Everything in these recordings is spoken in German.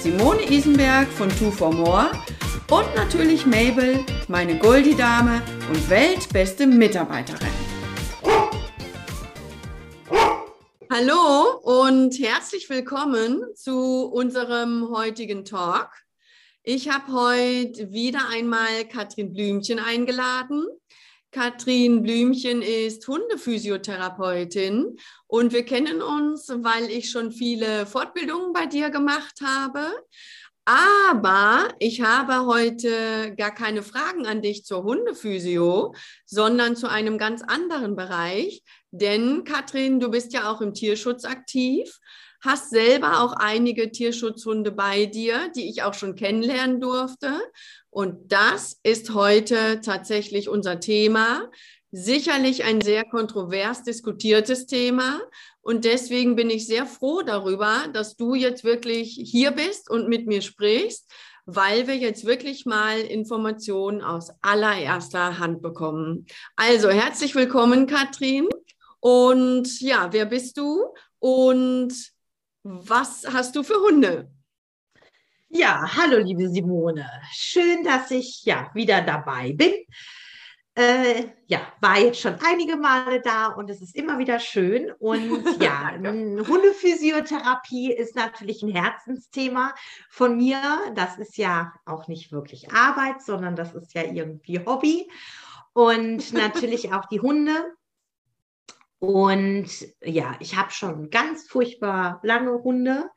Simone Isenberg von Two for More und natürlich Mabel, meine Goldie-Dame und weltbeste Mitarbeiterin. Hallo und herzlich willkommen zu unserem heutigen Talk. Ich habe heute wieder einmal Katrin Blümchen eingeladen. Katrin Blümchen ist Hundephysiotherapeutin und wir kennen uns, weil ich schon viele Fortbildungen bei dir gemacht habe. Aber ich habe heute gar keine Fragen an dich zur Hundephysio, sondern zu einem ganz anderen Bereich. Denn Katrin, du bist ja auch im Tierschutz aktiv, hast selber auch einige Tierschutzhunde bei dir, die ich auch schon kennenlernen durfte. Und das ist heute tatsächlich unser Thema. Sicherlich ein sehr kontrovers diskutiertes Thema. Und deswegen bin ich sehr froh darüber, dass du jetzt wirklich hier bist und mit mir sprichst, weil wir jetzt wirklich mal Informationen aus allererster Hand bekommen. Also herzlich willkommen, Katrin. Und ja, wer bist du und was hast du für Hunde? Ja, hallo liebe Simone. Schön, dass ich ja wieder dabei bin. Äh, ja, war jetzt schon einige Male da und es ist immer wieder schön. Und ja, Hundephysiotherapie ist natürlich ein Herzensthema von mir. Das ist ja auch nicht wirklich Arbeit, sondern das ist ja irgendwie Hobby. Und natürlich auch die Hunde. Und ja, ich habe schon ganz furchtbar lange Hunde.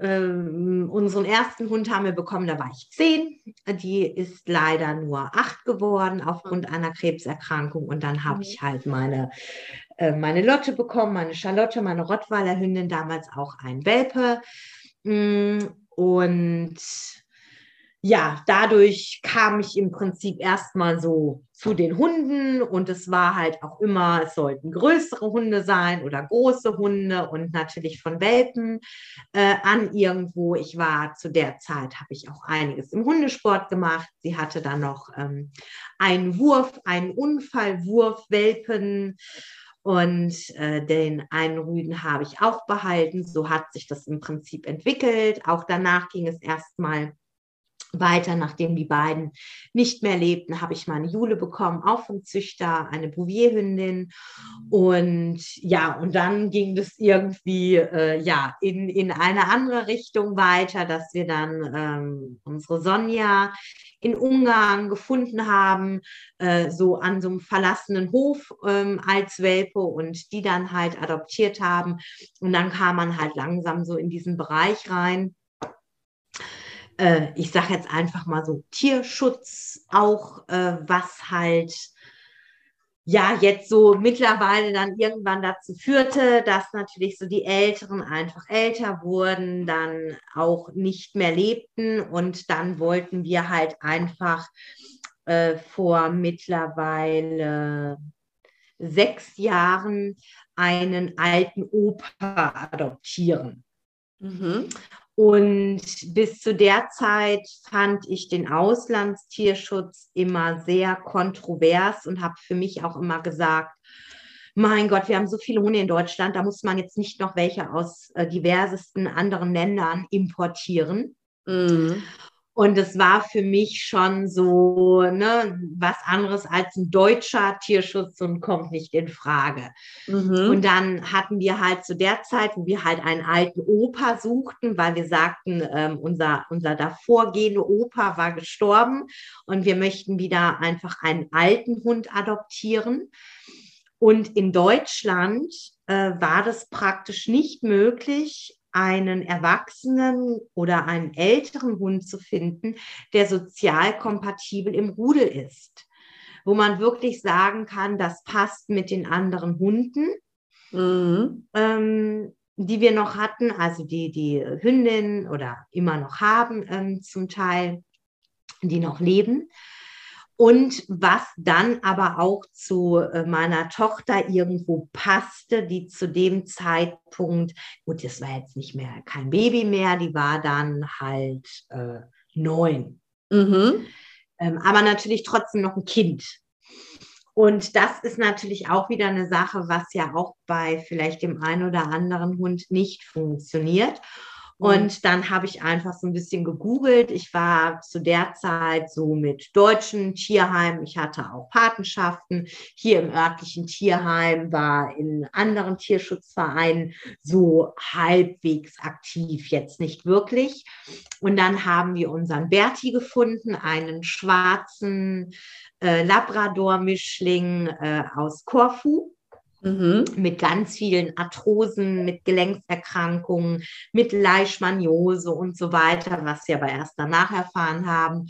Ähm, unseren ersten Hund haben wir bekommen, da war ich zehn. Die ist leider nur acht geworden aufgrund einer Krebserkrankung. Und dann habe ich halt meine, äh, meine Lotte bekommen, meine Charlotte, meine Rottweiler Hündin, damals auch ein Welpe. Mm, und ja, dadurch kam ich im Prinzip erstmal so zu den Hunden und es war halt auch immer, es sollten größere Hunde sein oder große Hunde und natürlich von Welpen äh, an irgendwo. Ich war zu der Zeit, habe ich auch einiges im Hundesport gemacht. Sie hatte dann noch ähm, einen Wurf, einen Unfallwurf, Welpen. Und äh, den einen Rüden habe ich auch behalten. So hat sich das im Prinzip entwickelt. Auch danach ging es erstmal weiter, nachdem die beiden nicht mehr lebten, habe ich meine Jule bekommen, auch vom Züchter, eine Bouvierhündin. Und ja, und dann ging das irgendwie äh, ja, in, in eine andere Richtung weiter, dass wir dann ähm, unsere Sonja in Ungarn gefunden haben, äh, so an so einem verlassenen Hof ähm, als Welpe und die dann halt adoptiert haben. Und dann kam man halt langsam so in diesen Bereich rein äh, ich sage jetzt einfach mal so Tierschutz auch, äh, was halt ja jetzt so mittlerweile dann irgendwann dazu führte, dass natürlich so die Älteren einfach älter wurden, dann auch nicht mehr lebten und dann wollten wir halt einfach äh, vor mittlerweile sechs Jahren einen alten Opa adoptieren. Mhm. Und bis zu der Zeit fand ich den Auslandstierschutz immer sehr kontrovers und habe für mich auch immer gesagt, mein Gott, wir haben so viele Hunde in Deutschland, da muss man jetzt nicht noch welche aus äh, diversesten anderen Ländern importieren. Mhm. Und es war für mich schon so ne, was anderes als ein deutscher Tierschutz und kommt nicht in Frage. Mhm. Und dann hatten wir halt zu der Zeit, wo wir halt einen alten Opa suchten, weil wir sagten, ähm, unser, unser davorgehende Opa war gestorben und wir möchten wieder einfach einen alten Hund adoptieren. Und in Deutschland äh, war das praktisch nicht möglich, einen erwachsenen oder einen älteren Hund zu finden, der sozial kompatibel im Rudel ist, wo man wirklich sagen kann, das passt mit den anderen Hunden. Mhm. Ähm, die wir noch hatten, also die, die Hündin oder immer noch haben ähm, zum Teil, die noch leben. Und was dann aber auch zu äh, meiner Tochter irgendwo passte, die zu dem Zeitpunkt, gut, das war jetzt nicht mehr kein Baby mehr, die war dann halt äh, neun. Mhm. Ähm, aber natürlich trotzdem noch ein Kind. Und das ist natürlich auch wieder eine Sache, was ja auch bei vielleicht dem einen oder anderen Hund nicht funktioniert. Mhm. Und dann habe ich einfach so ein bisschen gegoogelt. Ich war zu der Zeit so mit deutschen Tierheimen. Ich hatte auch Patenschaften hier im örtlichen Tierheim, war in anderen Tierschutzvereinen so halbwegs aktiv, jetzt nicht wirklich. Und dann haben wir unseren Berti gefunden, einen schwarzen äh, Labrador-Mischling äh, aus Korfu. Mhm. Mit ganz vielen Arthrosen, mit Gelenkserkrankungen, mit Leishmaniose und so weiter, was wir aber erst danach erfahren haben.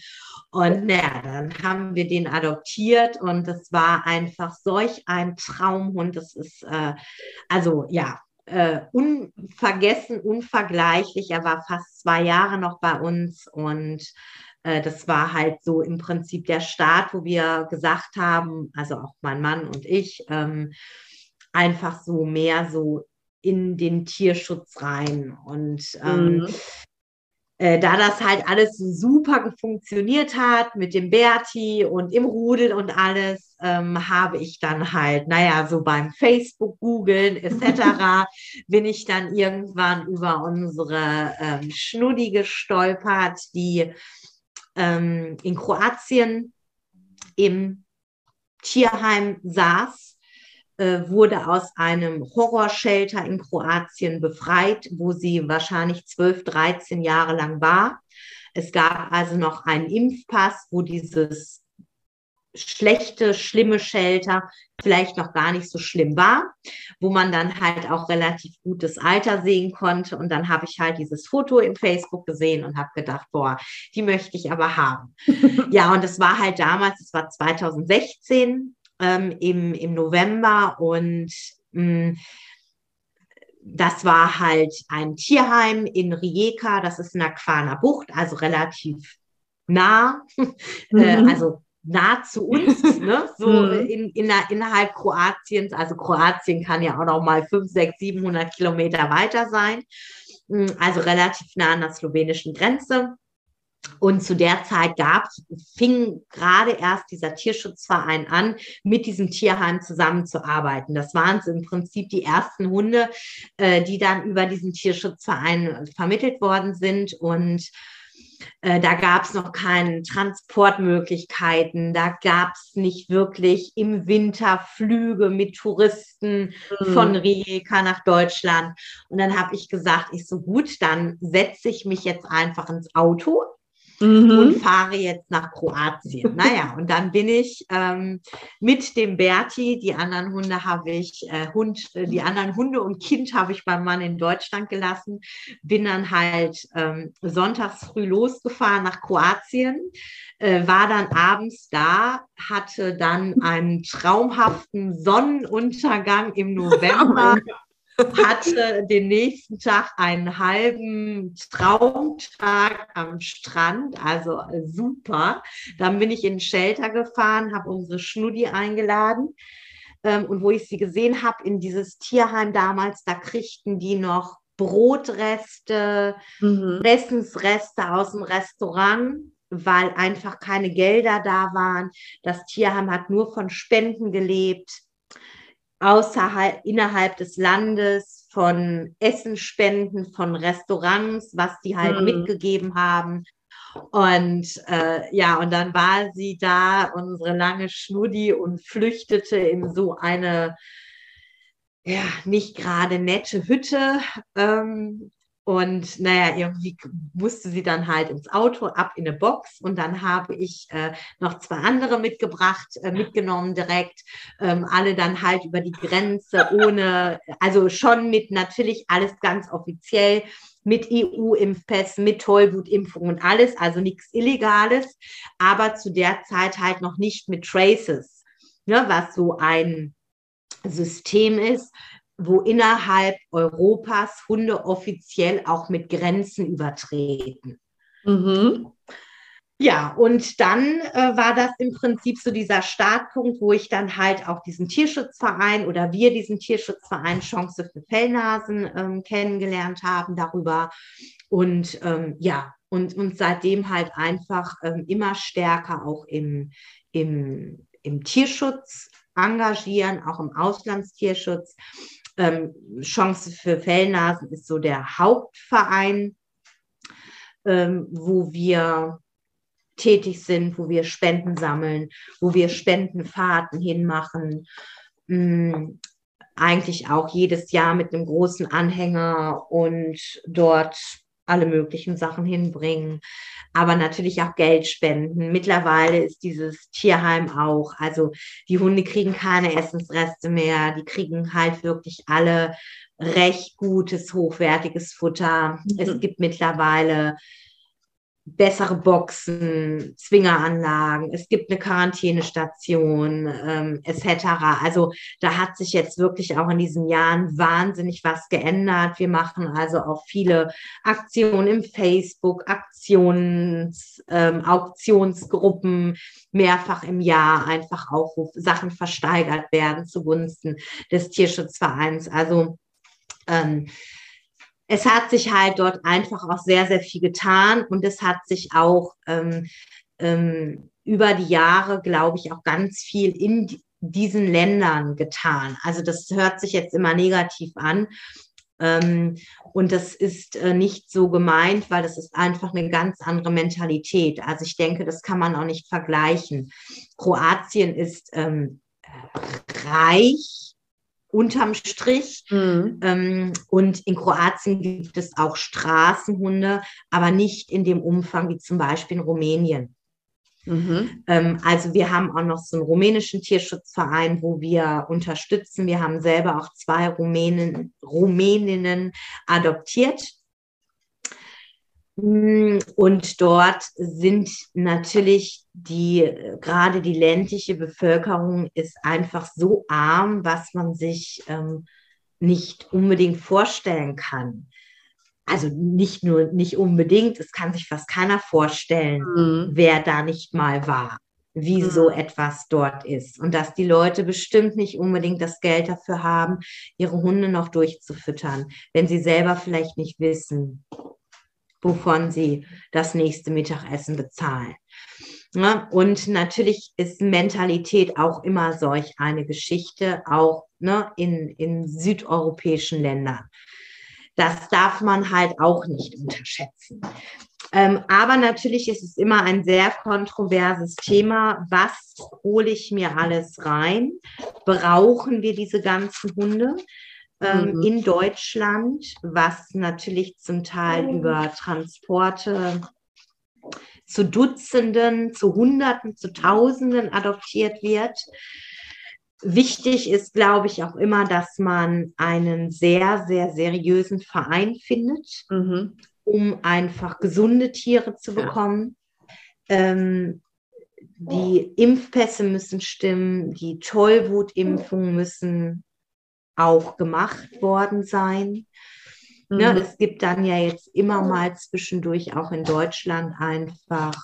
Und naja, dann haben wir den adoptiert und das war einfach solch ein Traumhund. Das ist, äh, also ja, äh, unvergessen, unvergleichlich. Er war fast zwei Jahre noch bei uns und äh, das war halt so im Prinzip der Start, wo wir gesagt haben, also auch mein Mann und ich, ähm, einfach so mehr so in den Tierschutz rein. Und ähm, mhm. äh, da das halt alles so super funktioniert hat mit dem Berti und im Rudel und alles, ähm, habe ich dann halt, naja, so beim Facebook googeln etc., bin ich dann irgendwann über unsere ähm, Schnuddi gestolpert, die ähm, in Kroatien im Tierheim saß wurde aus einem Horrorshelter in Kroatien befreit, wo sie wahrscheinlich 12, 13 Jahre lang war. Es gab also noch einen Impfpass, wo dieses schlechte, schlimme Shelter vielleicht noch gar nicht so schlimm war, wo man dann halt auch relativ gutes Alter sehen konnte. Und dann habe ich halt dieses Foto im Facebook gesehen und habe gedacht, boah, die möchte ich aber haben. ja, und es war halt damals, es war 2016, ähm, im, im November und mh, mm, das war halt ein Tierheim in Rijeka, das ist in der Quaner Bucht, also relativ nah, äh, mhm. äh, also nah zu uns, ne? so mhm. in, in der, innerhalb Kroatiens. Also Kroatien kann ja auch noch mal 5, 6, 700 Kilometer weiter sein, mm, also relativ nah an der slowenischen Grenze. Und zu der Zeit gab, fing gerade erst dieser Tierschutzverein an, mit diesem Tierheim zusammenzuarbeiten. Das waren so im Prinzip die ersten Hunde, äh, die dann über diesen Tierschutzverein vermittelt worden sind. Und äh, da gab es noch keine Transportmöglichkeiten, da gab es nicht wirklich im Winter Flüge mit Touristen mhm. von Rijeka nach Deutschland. Und dann habe ich gesagt, ich so gut, dann setze ich mich jetzt einfach ins Auto mhm. und fahre jetzt nach Kroatien. naja, und dann bin ich ähm, mit dem Berti, die anderen Hunde habe ich, äh, Hund, äh, die anderen Hunde und Kind habe ich beim Mann in Deutschland gelassen, bin dann halt ähm, sonntags früh losgefahren nach Kroatien, äh, war dann abends da, hatte dann einen traumhaften Sonnenuntergang im November. Hatte den nächsten Tag einen halben Traumtag am Strand, also super. Dann bin ich in den Shelter gefahren, habe unsere Schnuddi eingeladen. Ähm, und wo ich sie gesehen habe, in dieses Tierheim damals, da kriegten die noch Brotreste, mhm. Essensreste aus dem Restaurant, weil einfach keine Gelder da waren. Das Tierheim hat nur von Spenden gelebt außerhalb, innerhalb des Landes von Essenspenden, von Restaurants, was die halt mhm. mitgegeben haben. Und äh, ja, und dann war sie da, unsere lange Schnuddi, und flüchtete in so eine ja, nicht gerade nette Hütte. Ähm, und naja, irgendwie musste sie dann halt ins Auto, ab in eine Box. Und dann habe ich äh, noch zwei andere mitgebracht, äh, mitgenommen direkt. Ähm, alle dann halt über die Grenze, ohne, also schon mit natürlich alles ganz offiziell, mit EU-Impfpass, mit Tollwutimpfung und alles, also nichts Illegales, aber zu der Zeit halt noch nicht mit Traces, ne, was so ein System ist, wo innerhalb Europas Hunde offiziell auch mit Grenzen übertreten. Mhm. Ja, und dann äh, war das im Prinzip so dieser Startpunkt, wo ich dann halt auch diesen Tierschutzverein oder wir diesen Tierschutzverein Chance für Fellnasen ähm, kennengelernt haben darüber. Und ähm, ja, und, und seitdem halt einfach ähm, immer stärker auch im, im, im Tierschutz engagieren, auch im Auslandstierschutz. Ähm, Chance für Fellnasen ist so der Hauptverein, ähm, wo wir tätig sind, wo wir Spenden sammeln, wo wir Spendenfahrten hinmachen. Mhm. Eigentlich auch jedes Jahr mit einem großen Anhänger und dort alle möglichen Sachen hinbringen, aber natürlich auch Geld spenden. Mittlerweile ist dieses Tierheim auch, also die Hunde kriegen keine Essensreste mehr, die kriegen halt wirklich alle recht gutes, hochwertiges Futter. Mhm. Es gibt mittlerweile bessere Boxen, Zwingeranlagen, es gibt eine Quarantänestation, ähm, etc. Also da hat sich jetzt wirklich auch in diesen Jahren wahnsinnig was geändert. Wir machen also auch viele Aktionen im Facebook, Aktions, ähm, Auktionsgruppen mehrfach im Jahr, einfach auch, wo Sachen versteigert werden zugunsten des Tierschutzvereins. Also ähm, es hat sich halt dort einfach auch sehr, sehr viel getan und es hat sich auch ähm, ähm, über die Jahre, glaube ich, auch ganz viel in diesen Ländern getan. Also das hört sich jetzt immer negativ an. Ähm, und das ist äh, nicht so gemeint, weil das ist einfach eine ganz andere Mentalität. Also ich denke, das kann man auch nicht vergleichen. Kroatien ist ähm, reich unterm Strich. Mhm. Ähm, und in Kroatien gibt es auch Straßenhunde, aber nicht in dem Umfang wie zum Beispiel in Rumänien. Mhm. Ähm, also wir haben auch noch so einen rumänischen Tierschutzverein, wo wir unterstützen. Wir haben selber auch zwei Rumänen, Rumäninnen adoptiert. Mm, und dort sind natürlich die, gerade die ländliche Bevölkerung ist einfach so arm, was man sich ähm, nicht unbedingt vorstellen kann. Also nicht nur, nicht unbedingt, es kann sich fast keiner vorstellen, mhm. wer da nicht mal war, wie mhm. so etwas dort ist. Und dass die Leute bestimmt nicht unbedingt das Geld dafür haben, ihre Hunde noch durchzufüttern, wenn sie selber vielleicht nicht wissen, wovon sie das nächste Mittagessen bezahlen. Ne? Und natürlich ist Mentalität auch immer solch eine Geschichte, auch ne, in, in südeuropäischen Ländern. Das darf man halt auch nicht unterschätzen. Ähm, aber natürlich ist es immer ein sehr kontroverses Thema. Was hole ich mir alles rein? Brauchen wir diese ganzen Hunde? Ähm, mhm. in Deutschland, was natürlich zum Teil mhm. über Transporte zu Dutzenden, zu Hunderten, zu Tausenden adoptiert wird. Wichtig ist, glaube ich, auch immer, dass man einen sehr, sehr seriösen Verein findet, mhm. um einfach gesunde Tiere zu bekommen. Ja. Ähm, die Impfpässe müssen stimmen, die Tollwutimpfungen müssen auch gemacht worden sein. Ne, mhm. Ja, es gibt dann ja jetzt immer mal zwischendurch auch in Deutschland einfach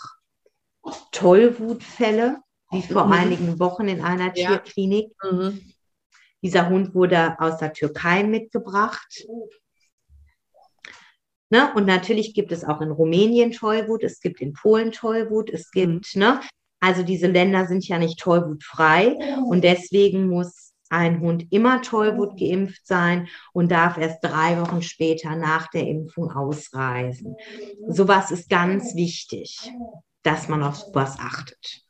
Tollwutfälle, wie vor mhm. einigen Wochen in einer ja. Tierklinik. Mhm. Dieser Hund wurde aus der Türkei mitgebracht. Ne? Und natürlich gibt es auch in Rumänien Tollwut, es gibt in Polen Tollwut, es gibt, mhm. ne? also diese Länder sind ja nicht tollwutfrei und deswegen muss ein Hund immer Tollwut geimpft sein und darf erst drei Wochen später nach der Impfung ausreisen. Sowas ist ganz wichtig, dass man auf sowas achtet.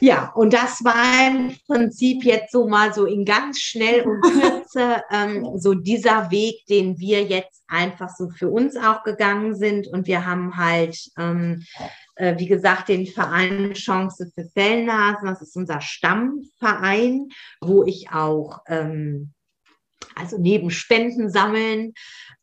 Ja, und das war im Prinzip jetzt so mal so in ganz schnell und Kürze ähm, so dieser Weg, den wir jetzt einfach so für uns auch gegangen sind. Und wir haben halt ähm, äh, wie gesagt, den Verein Chance für Fellnasen. Das ist unser Stammverein, wo ich auch, ähm, also neben Spenden sammeln,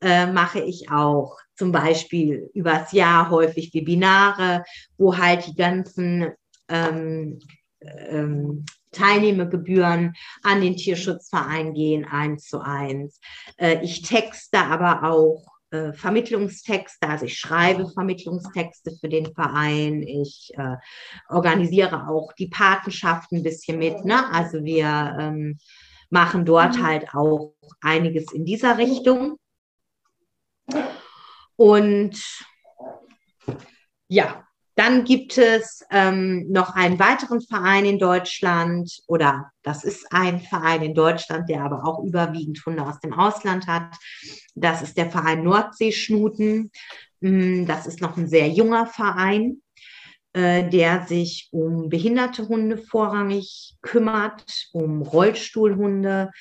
äh, mache ich auch zum Beispiel übers Jahr häufig Webinare, wo halt die ganzen ähm, ähm, Teilnehmergebühren an den Tierschutzverein gehen, eins zu eins. Äh, ich texte aber auch äh, Vermittlungstexte, also ich schreibe Vermittlungstexte für den Verein, ich äh, organisiere auch die Patenschaften ein bisschen mit. Ne? Also wir ähm, machen dort mhm. halt auch einiges in dieser Richtung. Und ja, dann gibt es ähm, noch einen weiteren Verein in Deutschland oder das ist ein Verein in Deutschland, der aber auch überwiegend Hunde aus dem Ausland hat. Das ist der Verein Nordseeschnuten. Mm, das ist noch ein sehr junger Verein, äh, der sich um behinderte Hunde vorrangig kümmert, um Rollstuhlhunde,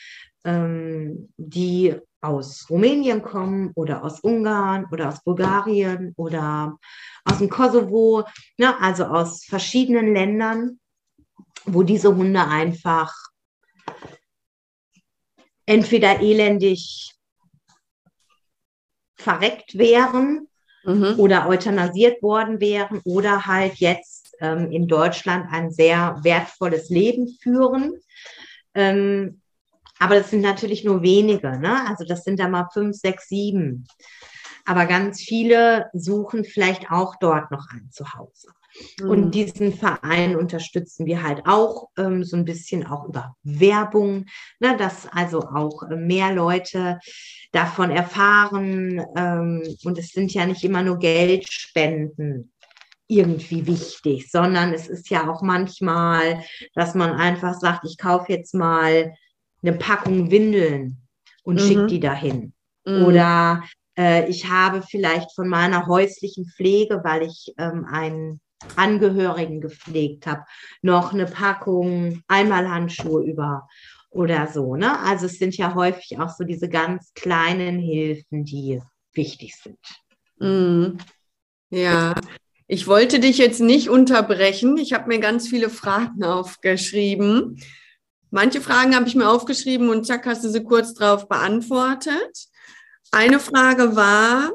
ähm, die aus Rumänien kommen oder aus Ungarn oder aus Bulgarien oder aus dem Kosovo, ne, also aus verschiedenen Ländern, wo diese Hunde einfach entweder elendig verreckt wären mhm. oder euthanasiert worden wären oder halt jetzt ähm, in Deutschland ein sehr wertvolles Leben führen. Ähm, aber das sind natürlich nur wenige, ne? Also das sind da mal fünf, sechs, sieben. Aber ganz viele suchen vielleicht auch dort noch ein Zuhause. Mhm. Und diesen Verein unterstützen wir halt auch ähm, so ein bisschen auch über Werbung, ne, dass also auch äh, mehr Leute davon erfahren. Ähm, und es sind ja nicht immer nur Geldspenden irgendwie wichtig, sondern es ist ja auch manchmal, dass man einfach sagt, ich kaufe jetzt mal eine Packung Windeln und mhm. schicke die dahin. Mhm. Oder äh, ich habe vielleicht von meiner häuslichen Pflege, weil ich ähm, einen Angehörigen gepflegt habe, noch eine Packung Einmalhandschuhe über oder so. Ne? Also es sind ja häufig auch so diese ganz kleinen Hilfen, die wichtig sind. Mhm. Ja, ich wollte dich jetzt nicht unterbrechen. Ich habe mir ganz viele Fragen aufgeschrieben. Manche Fragen habe ich mir aufgeschrieben und zack, hast du sie kurz drauf beantwortet. Eine Frage war,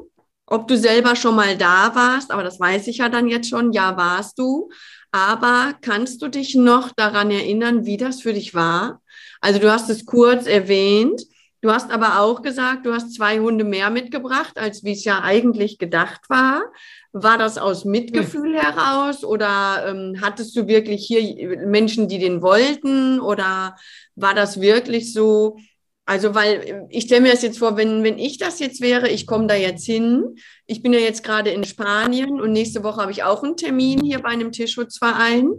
ob du selber schon mal da warst, aber das weiß ich ja dann jetzt schon. Ja, warst du. Aber kannst du dich noch daran erinnern, wie das für dich war? Also du hast es kurz erwähnt. Du hast aber auch gesagt, du hast zwei Hunde mehr mitgebracht, als wie es ja eigentlich gedacht war. War das aus Mitgefühl hm. heraus oder ähm, hattest du wirklich hier Menschen, die den wollten oder war das wirklich so? Also, weil ich stelle mir das jetzt vor, wenn, wenn ich das jetzt wäre, ich komme da jetzt hin. Ich bin ja jetzt gerade in Spanien und nächste Woche habe ich auch einen Termin hier bei einem Tierschutzverein.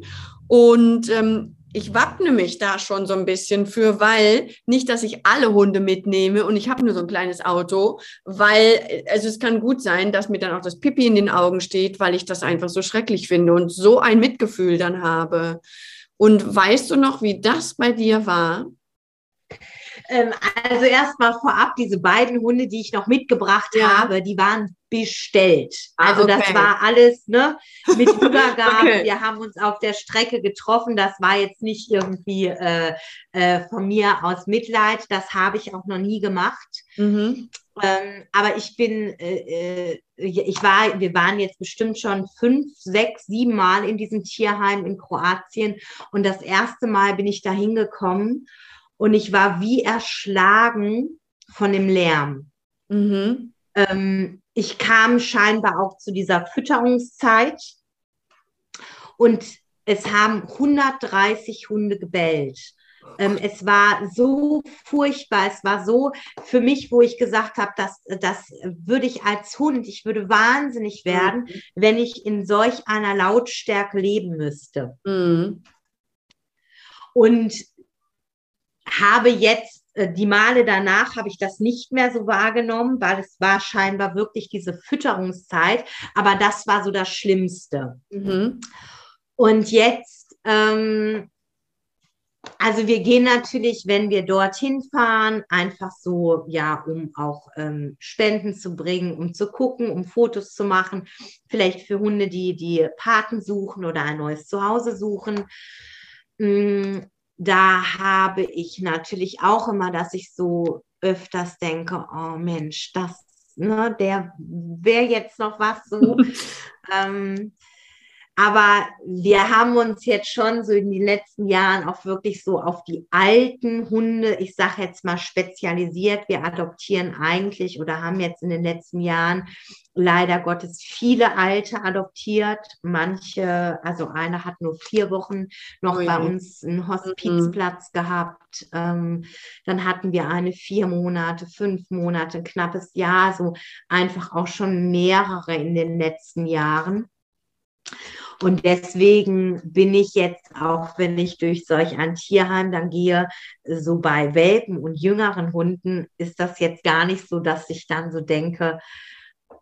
Und ähm, ich wappne mich da schon so ein bisschen für, weil nicht, dass ich alle Hunde mitnehme und ich habe nur so ein kleines Auto, weil also es kann gut sein, dass mir dann auch das Pipi in den Augen steht, weil ich das einfach so schrecklich finde und so ein Mitgefühl dann habe. Und weißt du noch, wie das bei dir war? Ähm, also erstmal vorab, diese beiden Hunde, die ich noch mitgebracht ja. habe, die waren bestellt. Ah, also okay. das war alles ne, mit Übergabe. okay. Wir haben uns auf der Strecke getroffen. Das war jetzt nicht irgendwie äh, äh, von mir aus Mitleid. Das habe ich auch noch nie gemacht. Mhm. Ähm, aber ich bin, äh, äh ich war, wir waren jetzt bestimmt schon fünf, sechs, sieben Mal in diesem Tierheim in Kroatien. Und das erste Mal bin ich da hingekommen und ich war wie erschlagen von dem Lärm. Mhm. Ähm, ich kam scheinbar auch zu dieser Fütterungszeit und es haben 130 Hunde gebellt. Ähm, es war so furchtbar, es war so für mich, wo ich gesagt habe, dass das würde ich als Hund, ich würde wahnsinnig werden, mhm. wenn ich in solch einer Lautstärke leben müsste. Mhm. Und habe jetzt äh, die Male danach habe ich das nicht mehr so wahrgenommen, weil es war scheinbar wirklich diese Fütterungszeit. Aber das war so das Schlimmste. Mhm. Und jetzt, ähm, also wir gehen natürlich, wenn wir dorthin fahren, einfach so, ja, um auch ähm, Spenden zu bringen, um zu gucken, um Fotos zu machen, vielleicht für Hunde, die die Paten suchen oder ein neues Zuhause suchen. Mm, da habe ich natürlich auch immer, dass ich so öfters denke, oh Mensch, das, ne, der wäre jetzt noch was so. ähm, Aber wir haben uns jetzt schon so in den letzten Jahren auch wirklich so auf die alten Hunde, ich sage jetzt mal spezialisiert. Wir adoptieren eigentlich oder haben jetzt in den letzten Jahren leider Gottes viele Alte adoptiert. Manche, also eine hat nur vier Wochen noch oh bei uns einen Hospizplatz mhm. gehabt. Ähm, dann hatten wir eine vier Monate, fünf Monate, ein knappes Jahr, so einfach auch schon mehrere in den letzten Jahren. Und deswegen bin ich jetzt auch, wenn ich durch solch ein Tierheim dann gehe, so bei Welpen und jüngeren Hunden, ist das jetzt gar nicht so, dass ich dann so denke,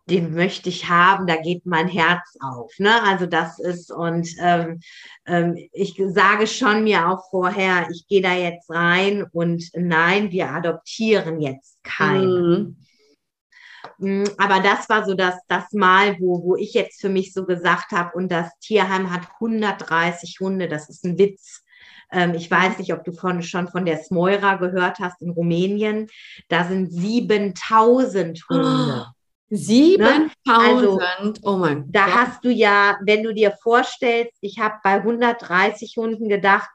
den möchte ich haben, da geht mein Herz auf. Ne? Also das ist, und ähm, ähm, ich sage schon mir auch vorher, ich gehe da jetzt rein und nein, wir adoptieren jetzt keinen. Mhm. Mm, aber das war so das, das Mal, wo, wo ich jetzt für mich so gesagt habe, und das Tierheim hat 130 Hunde, das ist ein Witz. Ähm, ich weiß nicht, ob du von, schon von der Smoira gehört hast in Rumänien. Da sind 7000 Hunde. Oh. 7000, ne? also, oh mein Gott. Da hast du ja, wenn du dir vorstellst, ich habe bei 130 Hunden gedacht,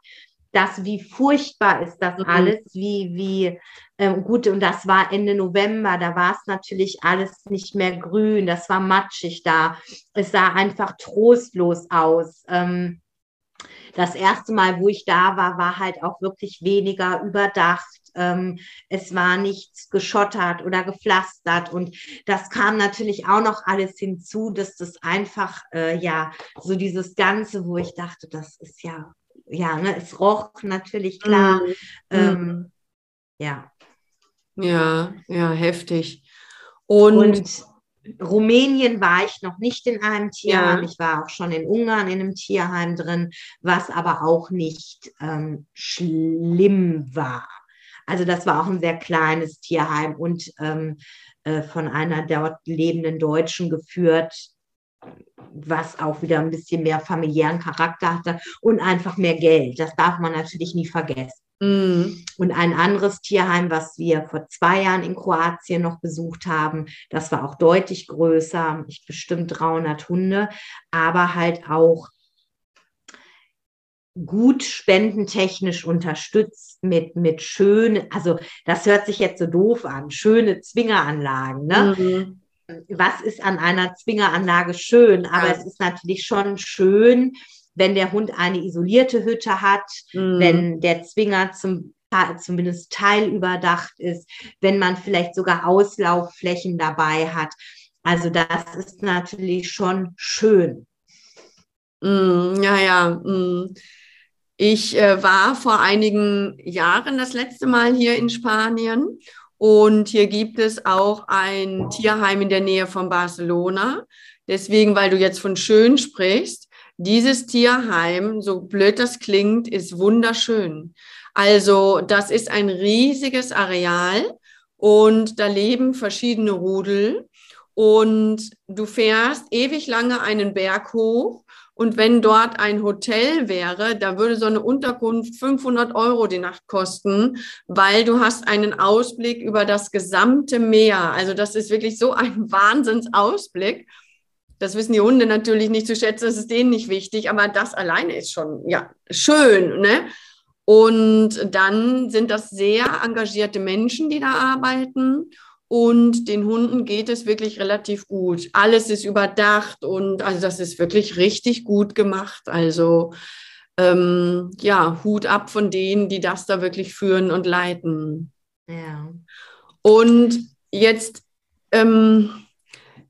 dass wie furchtbar ist das mhm. alles, wie, wie ähm, gut, und das war Ende November, da war es natürlich alles nicht mehr grün, das war matschig da, es sah einfach trostlos aus. Ähm, das erste Mal, wo ich da war, war halt auch wirklich weniger überdacht. Ähm, es war nichts geschottert oder gepflastert. Und das kam natürlich auch noch alles hinzu, dass das einfach, äh, ja, so dieses Ganze, wo ich dachte, das ist ja ja, ne, es roch natürlich klar. Mhm. Ähm, ja. Ja, ja, heftig. Und, und, Rumänien war ich noch nicht in einem Tierheim. Ja. Ich war auch schon in Ungarn in einem Tierheim drin, was aber auch nicht ähm, schlimm war. Also das war auch ein sehr kleines Tierheim und ähm, äh, von einer dort lebenden Deutschen geführt, was auch wieder ein bisschen mehr familiären Charakter hatte und einfach mehr Geld. Das darf man natürlich nie vergessen. Mm. Und ein anderes Tierheim, was wir vor zwei Jahren in Kroatien noch besucht haben, das war auch deutlich größer, ich bestimmt 300 Hunde, aber halt auch gut spendentechnisch unterstützt mit, mit schönen, also das hört sich jetzt so doof an, schöne Zwingeranlagen, ne? Mhm was ist an einer Zwingeranlage schön, aber ja. es ist natürlich schon schön, wenn der Hund eine isolierte Hütte hat, mhm. wenn der Zwinger zum zumindest teilüberdacht ist, wenn man vielleicht sogar Auslaufflächen dabei hat. Also das ist natürlich schon schön. Mm, ja, ja. Mm. Ich äh, war vor einigen Jahren das letzte Mal hier in Spanien und hier gibt es auch ein Tierheim in der Nähe von Barcelona. Deswegen, weil du jetzt von schön sprichst, dieses Tierheim, so blöd das klingt, ist wunderschön. Also das ist ein riesiges Areal und da leben verschiedene Rudel und du fährst ewig lange einen Berg hoch und wenn dort ein Hotel wäre, da würde so eine Unterkunft 500 Euro die Nacht kosten, weil du hast einen Ausblick über das gesamte Meer. Also das ist wirklich so ein Wahnsinnsausblick. Das wissen die Hunde natürlich nicht zu schätzen, das ist denen nicht wichtig, aber das alleine ist schon ja schön, ne? Und dann sind das sehr engagierte Menschen, die da arbeiten. Und den Hunden geht es wirklich relativ gut. Alles ist überdacht und also das ist wirklich richtig gut gemacht. Also ähm, ja, Hut ab von denen, die das da wirklich führen und leiten. Ja. Und jetzt, ähm,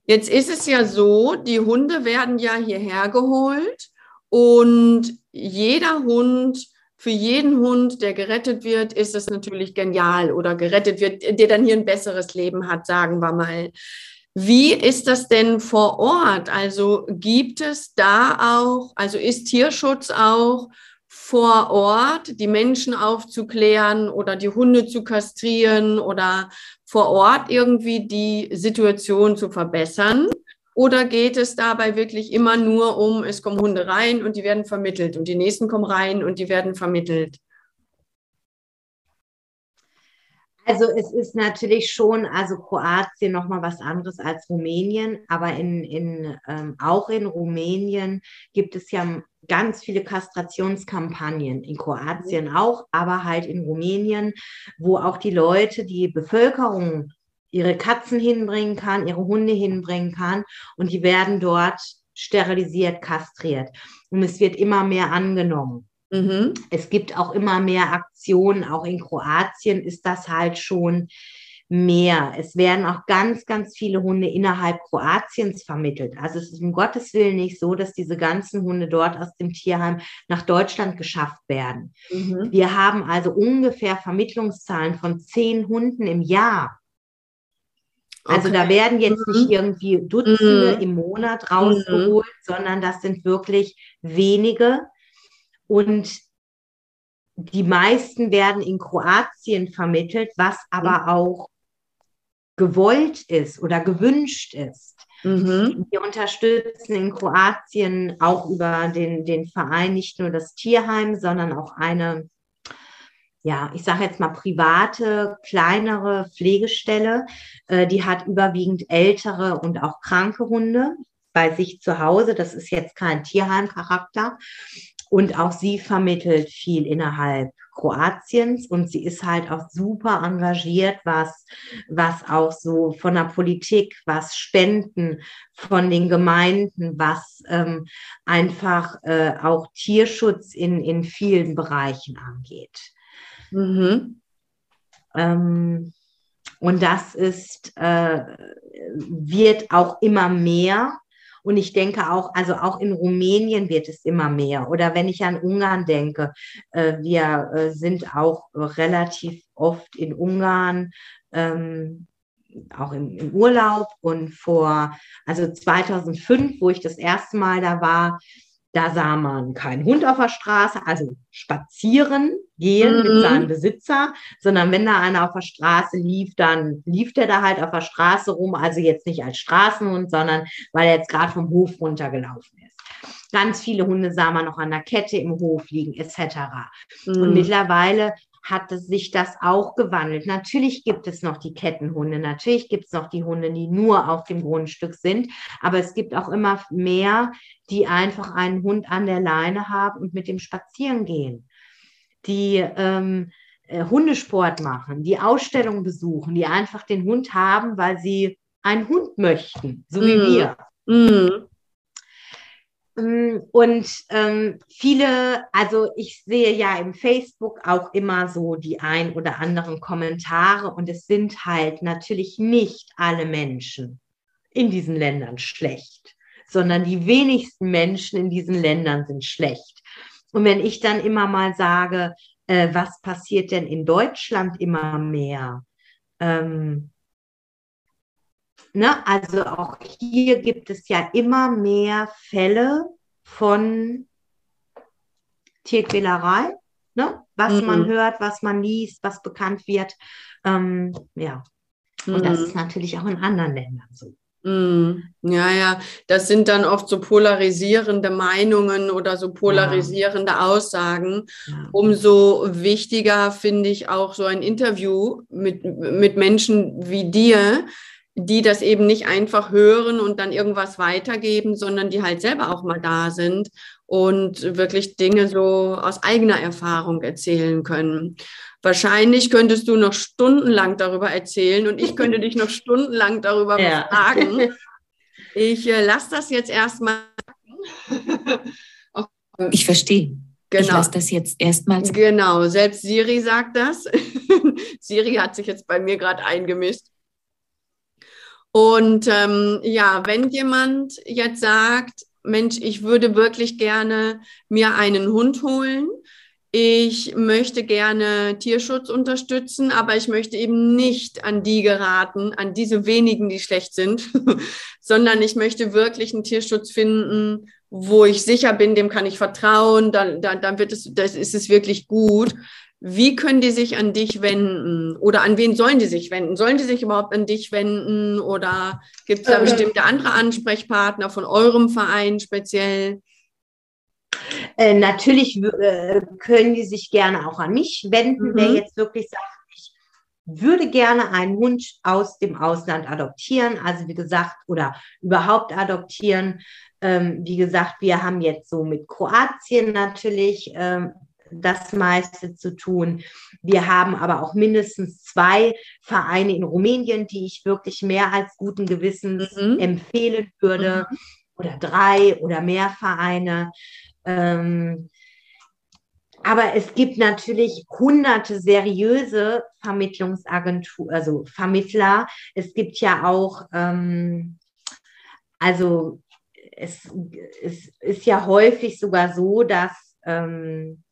jetzt ist es ja so, die Hunde werden ja hierher geholt und jeder Hund für jeden Hund, der gerettet wird, ist es natürlich genial oder gerettet wird, der dann hier ein besseres Leben hat, sagen wir mal. Wie ist das denn vor Ort? Also gibt es da auch, also ist Tierschutz auch vor Ort, die Menschen aufzuklären oder die Hunde zu kastrieren oder vor Ort irgendwie die Situation zu verbessern? Oder geht es dabei wirklich immer nur um, es kommen Hunde rein und die werden vermittelt und die nächsten kommen rein und die werden vermittelt? Also es ist natürlich schon, also Kroatien nochmal was anderes als Rumänien, aber in, in, ähm, auch in Rumänien gibt es ja ganz viele Kastrationskampagnen, in Kroatien mhm. auch, aber halt in Rumänien, wo auch die Leute, die Bevölkerung ihre Katzen hinbringen kann, ihre Hunde hinbringen kann und die werden dort sterilisiert, kastriert. Und es wird immer mehr angenommen. Mhm. Es gibt auch immer mehr Aktionen, auch in Kroatien ist das halt schon mehr. Es werden auch ganz, ganz viele Hunde innerhalb Kroatiens vermittelt. Also es ist um Gottes Willen nicht so, dass diese ganzen Hunde dort aus dem Tierheim nach Deutschland geschafft werden. Mhm. Wir haben also ungefähr Vermittlungszahlen von zehn Hunden im Jahr. Also okay. da werden jetzt mhm. nicht irgendwie Dutzende mhm. im Monat rausgeholt, mhm. sondern das sind wirklich wenige, und die meisten werden in Kroatien vermittelt, was aber mhm. auch gewollt ist oder gewünscht ist. Mhm. Wir unterstützen in Kroatien auch über den, den Verein nicht nur das Tierheim, sondern auch eine, ja, ich sage jetzt mal private, kleinere Pflegestelle. Äh, die hat überwiegend ältere und auch kranke Hunde bei sich zu Hause. Das ist jetzt kein Tierheimcharakter. Und auch sie vermittelt viel innerhalb Kroatiens und sie ist halt auch super engagiert, was, was auch so von der Politik, was Spenden von den Gemeinden, was ähm, einfach äh, auch Tierschutz in, in vielen Bereichen angeht. Mhm. Ähm, und das ist, äh, wird auch immer mehr. Und ich denke auch, also auch in Rumänien wird es immer mehr. Oder wenn ich an Ungarn denke, äh, wir äh, sind auch relativ oft in Ungarn. Ähm, auch im, im, Urlaub und vor, also 2005, wo ich das erste Mal da war, da sah man keinen Hund auf der Straße, also spazieren gehen mhm. mit seinem Besitzer, sondern wenn da einer auf der Straße lief, dann lief der da halt auf der Straße rum, also jetzt nicht als Straßenhund, sondern weil er jetzt gerade vom Hof runtergelaufen ist. Ganz viele Hunde sah man noch an der Kette im Hof liegen, etc. Mhm. Und mittlerweile hat sich das auch gewandelt. Natürlich gibt es noch die Kettenhunde, natürlich gibt es noch die Hunde, die nur auf dem Grundstück sind, aber es gibt auch immer mehr, die einfach einen Hund an der Leine haben und mit dem spazieren gehen, die ähm, äh, Hundesport machen, die Ausstellungen besuchen, die einfach den Hund haben, weil sie einen Hund möchten, so wie mhm. wir. Mm, und ähm, viele, also ich sehe ja im Facebook auch immer so die ein oder anderen Kommentare und es sind halt natürlich nicht alle Menschen in diesen Ländern schlecht, sondern die wenigsten Menschen in diesen Ländern sind schlecht. Und wenn ich dann immer mal sage, äh, was passiert denn in Deutschland immer mehr? Ähm, Ne? Also auch hier gibt es ja immer mehr Fälle von Tierquälerei, ne? was mhm. man hört, was man liest, was bekannt wird. Ähm, ja, und mhm. das ist natürlich auch in anderen Ländern so. Mhm. Ja, ja, das sind dann oft so polarisierende Meinungen oder so polarisierende ja. Aussagen. Ja. Umso wichtiger finde ich auch so ein Interview mit, mit Menschen wie dir, die das eben nicht einfach hören und dann irgendwas weitergeben, sondern die halt selber auch mal da sind und wirklich Dinge so aus eigener Erfahrung erzählen können. Wahrscheinlich könntest du noch stundenlang darüber erzählen und ich könnte dich noch stundenlang darüber ja. befragen. Ich äh, lasse das jetzt erstmal. ich verstehe. Genau. Ich lasse das jetzt erstmal. Genau, selbst Siri sagt das. Siri hat sich jetzt bei mir gerade eingemischt. Und ähm, ja, wenn jemand jetzt sagt, Mensch, ich würde wirklich gerne mir einen Hund holen, ich möchte gerne Tierschutz unterstützen, aber ich möchte eben nicht an die geraten, an diese wenigen, die schlecht sind, sondern ich möchte wirklich einen Tierschutz finden, wo ich sicher bin, dem kann ich vertrauen, dann, dann, dann wird es, das ist es wirklich gut. Wie können die sich an dich wenden? Oder an wen sollen die sich wenden? Sollen die sich überhaupt an dich wenden? Oder gibt es da äh, bestimmte andere Ansprechpartner von eurem Verein speziell? Äh, natürlich äh, können die sich gerne auch an mich wenden, mhm. wer jetzt wirklich sagt, ich würde gerne einen Hund aus dem Ausland adoptieren, also wie gesagt, oder überhaupt adoptieren. Ähm, wie gesagt, wir haben jetzt so mit Kroatien natürlich ähm, das meiste zu tun. Wir haben aber auch mindestens zwei Vereine in Rumänien, die ich wirklich mehr als guten Gewissens mhm. empfehlen würde. Mhm. Oder drei oder mehr Vereine. Ähm, aber es gibt natürlich hunderte seriöse Vermittlungsagenturen, also Vermittler. Es gibt ja auch, ähm, also es, es, ist ja häufig sogar so, dass ähm,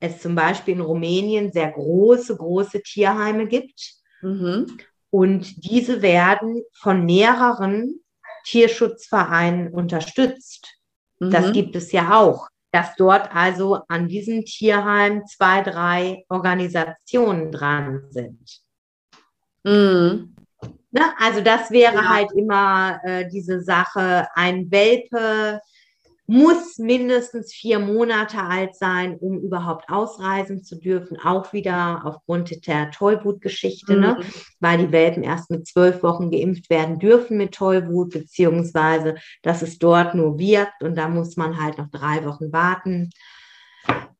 es zum Beispiel in Rumänien sehr große, große Tierheime gibt. Mhm. Und diese werden von mehreren Tierschutzvereinen unterstützt. Mhm. Das gibt es ja auch, dass dort also an diesem Tierheim zwei, drei Organisationen dran sind. Mhm. Ne? Also das wäre ja. halt immer äh, diese Sache, ein Welpe muss mindestens vier Monate alt sein, um überhaupt ausreisen zu dürfen. Auch wieder aufgrund der Tollwut-Geschichte, ne? mhm. ne? weil die Welpen erst mit zwölf Wochen geimpft werden dürfen mit Tollwut, beziehungsweise dass es dort nur wirkt und da muss man halt noch drei Wochen warten.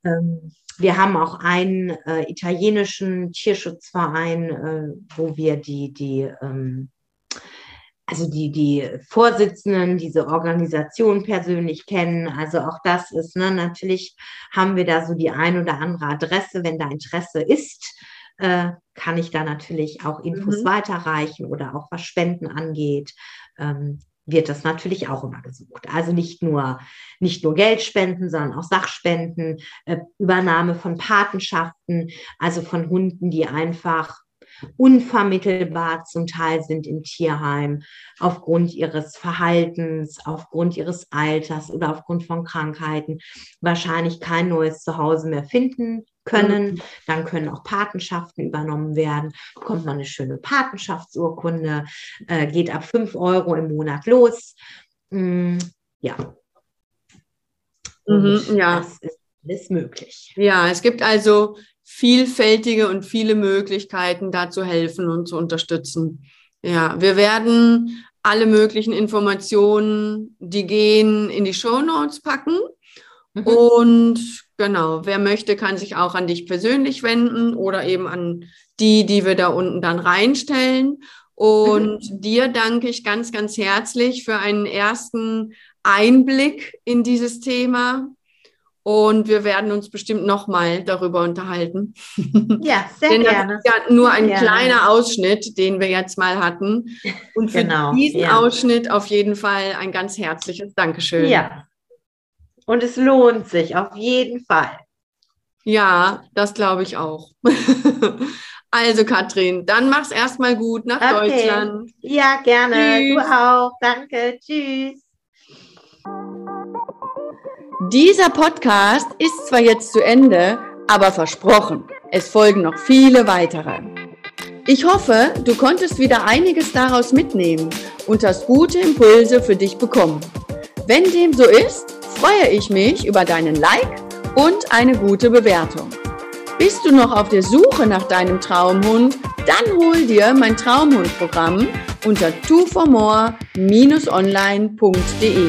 Ähm, wir haben auch einen äh, italienischen Tierschutzverein, äh, wo wir die, die ähm, also die, die Vorsitzenden, diese Organisation persönlich kennen. Also auch das ist, ne, natürlich haben wir da so die ein oder andere Adresse, wenn da Interesse ist. Äh, kann ich da natürlich auch Infos mhm. weiterreichen oder auch was Spenden angeht, ähm, wird das natürlich auch immer gesucht. Also nicht nur, nicht nur Geldspenden, sondern auch Sachspenden, äh, Übernahme von Patenschaften, also von Hunden, die einfach unvermittelbar zum Teil sind im Tierheim aufgrund ihres Verhaltens, aufgrund ihres Alters oder aufgrund von Krankheiten wahrscheinlich kein neues Zuhause mehr finden können. Mhm. Dann können auch Patenschaften übernommen werden. Bekommt man eine schöne Patenschaftsurkunde, äh, geht ab 5 Euro im Monat los. Mm, ja. Mhm, ja. Das ist alles möglich. Ja, es gibt also vielfältige und viele Möglichkeiten, da zu helfen und zu unterstützen. Ja, wir werden alle möglichen Informationen, die gehen, in die Show Notes packen. Mhm. Und genau, wer möchte, kann sich auch an dich persönlich wenden oder eben an die, die wir da unten dann reinstellen. Und mhm. dir danke ich ganz, ganz herzlich für einen ersten Einblick in dieses Thema. Und wir werden uns bestimmt nochmal darüber unterhalten. Ja, sehr Denn gerne. Das ist ja nur ein gerne. kleiner Ausschnitt, den wir jetzt mal hatten. Und für genau, diesen ja. Ausschnitt auf jeden Fall ein ganz herzliches Dankeschön. Ja. Und es lohnt sich auf jeden Fall. Ja, das glaube ich auch. also, Katrin, dann mach's erstmal gut nach okay. Deutschland. Ja, gerne. Tschüss. Du auch. Danke. Tschüss. Dieser Podcast ist zwar jetzt zu Ende, aber versprochen, es folgen noch viele weitere. Ich hoffe, du konntest wieder einiges daraus mitnehmen und hast gute Impulse für dich bekommen. Wenn dem so ist, freue ich mich über deinen Like und eine gute Bewertung. Bist du noch auf der Suche nach deinem Traumhund? Dann hol dir mein Traumhundprogramm unter twoformore-online.de.